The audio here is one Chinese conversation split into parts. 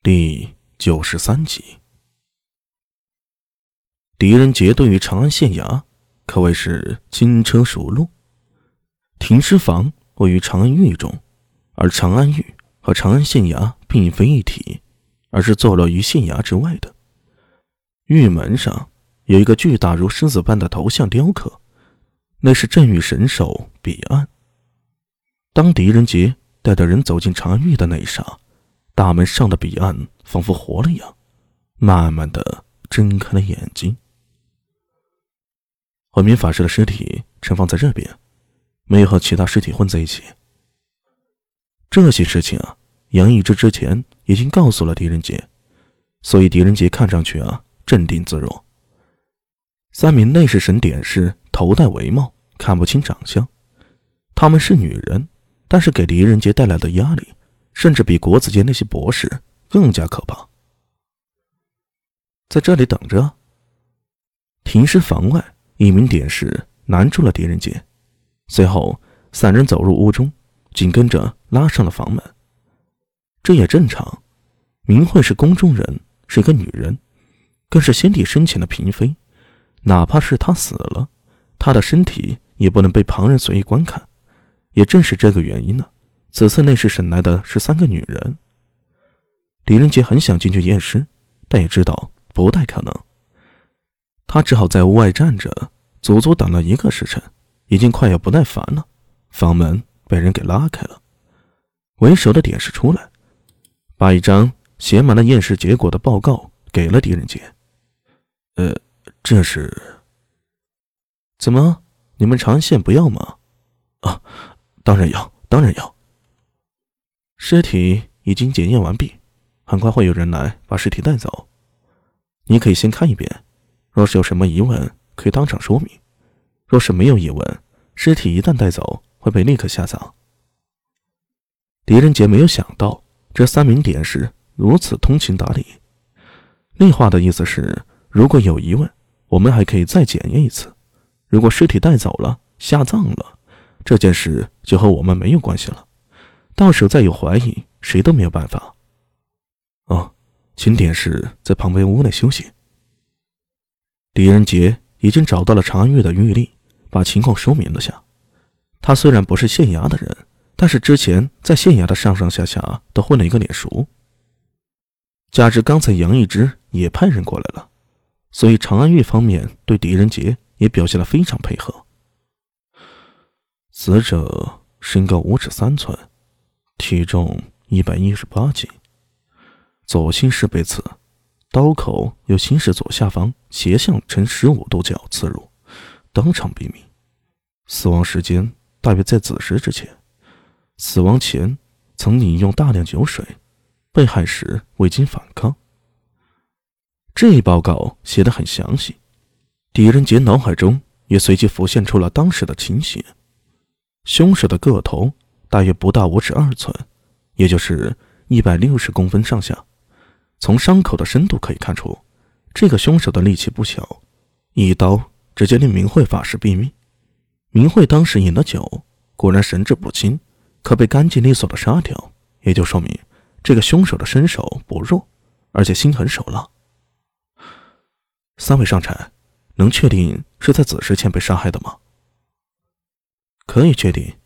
第九十三集，狄仁杰对于长安县衙可谓是轻车熟路。停尸房位于长安狱中，而长安狱和长安县衙并非一体，而是坐落于县衙之外的。狱门上有一个巨大如狮子般的头像雕刻，那是镇狱神手彼岸。当狄仁杰带着人走进长安狱的那一刹。大门上的彼岸仿佛活了一样，慢慢的睁开了眼睛。混民法师的尸体盛放在这边，没有和其他尸体混在一起。这些事情啊，杨一之之前已经告诉了狄仁杰，所以狄仁杰看上去啊镇定自若。三名内侍神典士头戴帷帽，看不清长相，他们是女人，但是给狄仁杰带来的压力。甚至比国子监那些博士更加可怕。在这里等着。停尸房外，一名典士拦住了狄仁杰，随后三人走入屋中，紧跟着拉上了房门。这也正常。明慧是宫中人，是一个女人，更是先帝生前的嫔妃，哪怕是她死了，她的身体也不能被旁人随意观看。也正是这个原因呢。此次内侍审来的是三个女人。狄仁杰很想进去验尸，但也知道不太可能。他只好在屋外站着，足足等了一个时辰，已经快要不耐烦了。房门被人给拉开了，为首的典士出来，把一张写满了验尸结果的报告给了狄仁杰。呃，这是？怎么？你们长安县不要吗？啊，当然要，当然要。尸体已经检验完毕，很快会有人来把尸体带走。你可以先看一遍，若是有什么疑问，可以当场说明；若是没有疑问，尸体一旦带走会被立刻下葬。狄仁杰没有想到这三名典士如此通情达理。那话的意思是，如果有疑问，我们还可以再检验一次。如果尸体带走了、下葬了，这件事就和我们没有关系了。到时候再有怀疑，谁都没有办法。哦，请典士在旁边屋内休息。狄仁杰已经找到了长安狱的狱吏，把情况说明了下。他虽然不是县衙的人，但是之前在县衙的上上下下都混了一个脸熟。加之刚才杨一之也派人过来了，所以长安狱方面对狄仁杰也表现得非常配合。死者身高五尺三寸。体重一百一十八斤，左心室被刺，刀口由心室左下方斜向呈十五度角刺入，当场毙命。死亡时间大约在子时之前。死亡前曾饮用大量酒水，被害时未经反抗。这一报告写得很详细，狄仁杰脑海中也随即浮现出了当时的情形：凶手的个头。大约不到五尺二寸，也就是一百六十公分上下。从伤口的深度可以看出，这个凶手的力气不小，一刀直接令明慧法师毙命。明慧当时饮了酒，果然神志不清，可被干净利索的杀掉，也就说明这个凶手的身手不弱，而且心狠手辣。三位上禅，能确定是在子时前被杀害的吗？可以确定。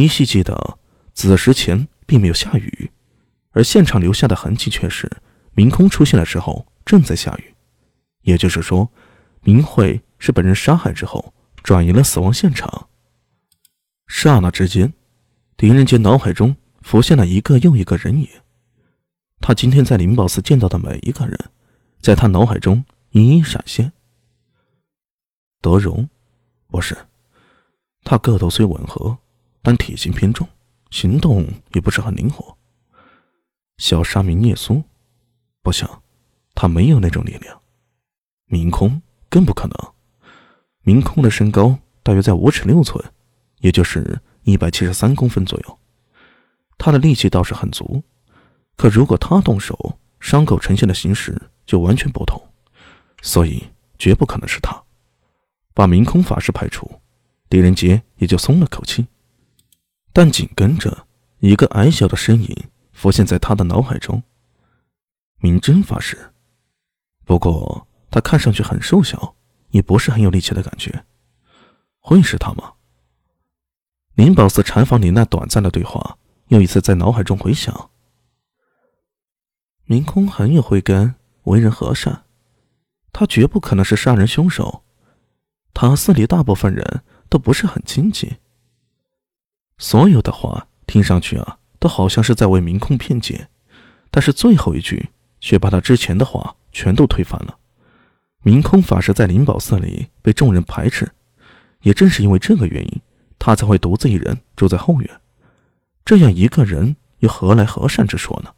依稀记得，子时前并没有下雨，而现场留下的痕迹却是明空出现的时候正在下雨。也就是说，明慧是被人杀害之后转移了死亡现场。刹那之间，狄仁杰脑海中浮现了一个又一个人影。他今天在灵宝寺见到的每一个人，在他脑海中一一闪现。德荣，不是，他个头虽吻合。但体型偏重，行动也不是很灵活。小沙弥聂苏，不行，他没有那种力量。明空更不可能。明空的身高大约在五尺六寸，也就是一百七十三公分左右。他的力气倒是很足，可如果他动手，伤口呈现的形式就完全不同，所以绝不可能是他。把明空法师排除，狄仁杰也就松了口气。但紧跟着，一个矮小的身影浮现在他的脑海中。明真法师。不过他看上去很瘦小，也不是很有力气的感觉。会是他吗？灵宝寺禅房里那短暂的对话，又一次在脑海中回响。明空很有慧根，为人和善，他绝不可能是杀人凶手。塔寺里大部分人都不是很亲近。所有的话听上去啊，都好像是在为明空辩解，但是最后一句却把他之前的话全都推翻了。明空法师在灵宝寺里被众人排斥，也正是因为这个原因，他才会独自一人住在后院。这样一个人又何来和善之说呢？